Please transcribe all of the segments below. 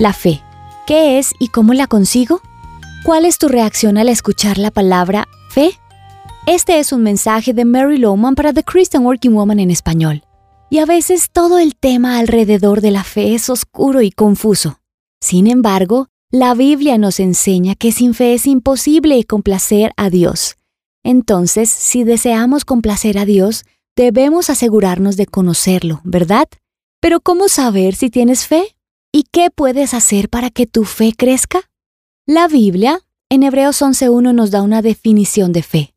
La fe. ¿Qué es y cómo la consigo? ¿Cuál es tu reacción al escuchar la palabra fe? Este es un mensaje de Mary Lowman para The Christian Working Woman en español. Y a veces todo el tema alrededor de la fe es oscuro y confuso. Sin embargo, la Biblia nos enseña que sin fe es imposible complacer a Dios. Entonces, si deseamos complacer a Dios, debemos asegurarnos de conocerlo, ¿verdad? Pero ¿cómo saber si tienes fe? ¿Y qué puedes hacer para que tu fe crezca? La Biblia, en Hebreos 11.1, nos da una definición de fe.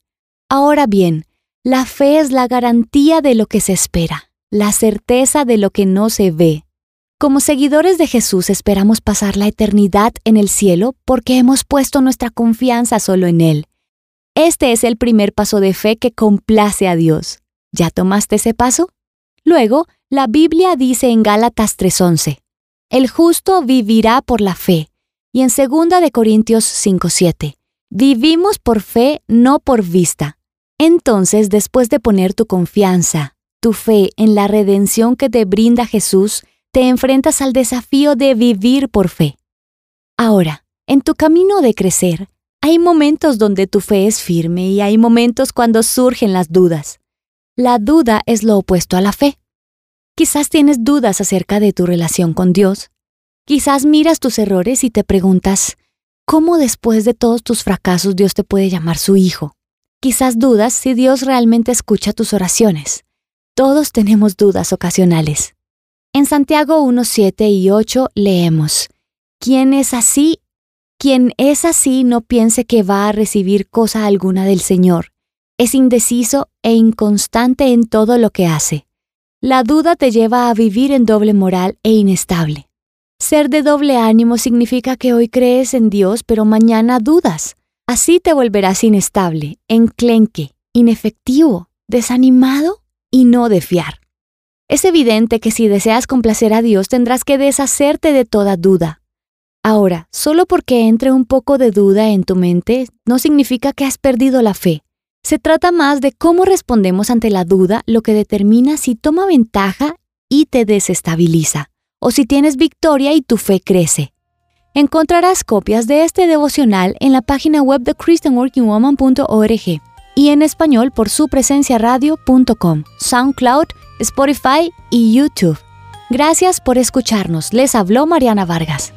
Ahora bien, la fe es la garantía de lo que se espera, la certeza de lo que no se ve. Como seguidores de Jesús esperamos pasar la eternidad en el cielo porque hemos puesto nuestra confianza solo en Él. Este es el primer paso de fe que complace a Dios. ¿Ya tomaste ese paso? Luego, la Biblia dice en Gálatas 3:11, el justo vivirá por la fe. Y en 2 de Corintios 5:7, vivimos por fe, no por vista. Entonces, después de poner tu confianza, tu fe en la redención que te brinda Jesús, te enfrentas al desafío de vivir por fe. Ahora, en tu camino de crecer, hay momentos donde tu fe es firme y hay momentos cuando surgen las dudas. La duda es lo opuesto a la fe. Quizás tienes dudas acerca de tu relación con Dios. Quizás miras tus errores y te preguntas, ¿cómo después de todos tus fracasos Dios te puede llamar su hijo? Quizás dudas si Dios realmente escucha tus oraciones. Todos tenemos dudas ocasionales. En Santiago 1, 7 y 8 leemos, Quien es así, quien es así no piense que va a recibir cosa alguna del Señor. Es indeciso e inconstante en todo lo que hace. La duda te lleva a vivir en doble moral e inestable. Ser de doble ánimo significa que hoy crees en Dios pero mañana dudas. Así te volverás inestable, enclenque, inefectivo, desanimado y no de fiar. Es evidente que si deseas complacer a Dios tendrás que deshacerte de toda duda. Ahora, solo porque entre un poco de duda en tu mente no significa que has perdido la fe. Se trata más de cómo respondemos ante la duda lo que determina si toma ventaja y te desestabiliza, o si tienes victoria y tu fe crece. Encontrarás copias de este devocional en la página web de christianworkingwoman.org y en español por su presencia radio.com, SoundCloud, Spotify y YouTube. Gracias por escucharnos. Les habló Mariana Vargas.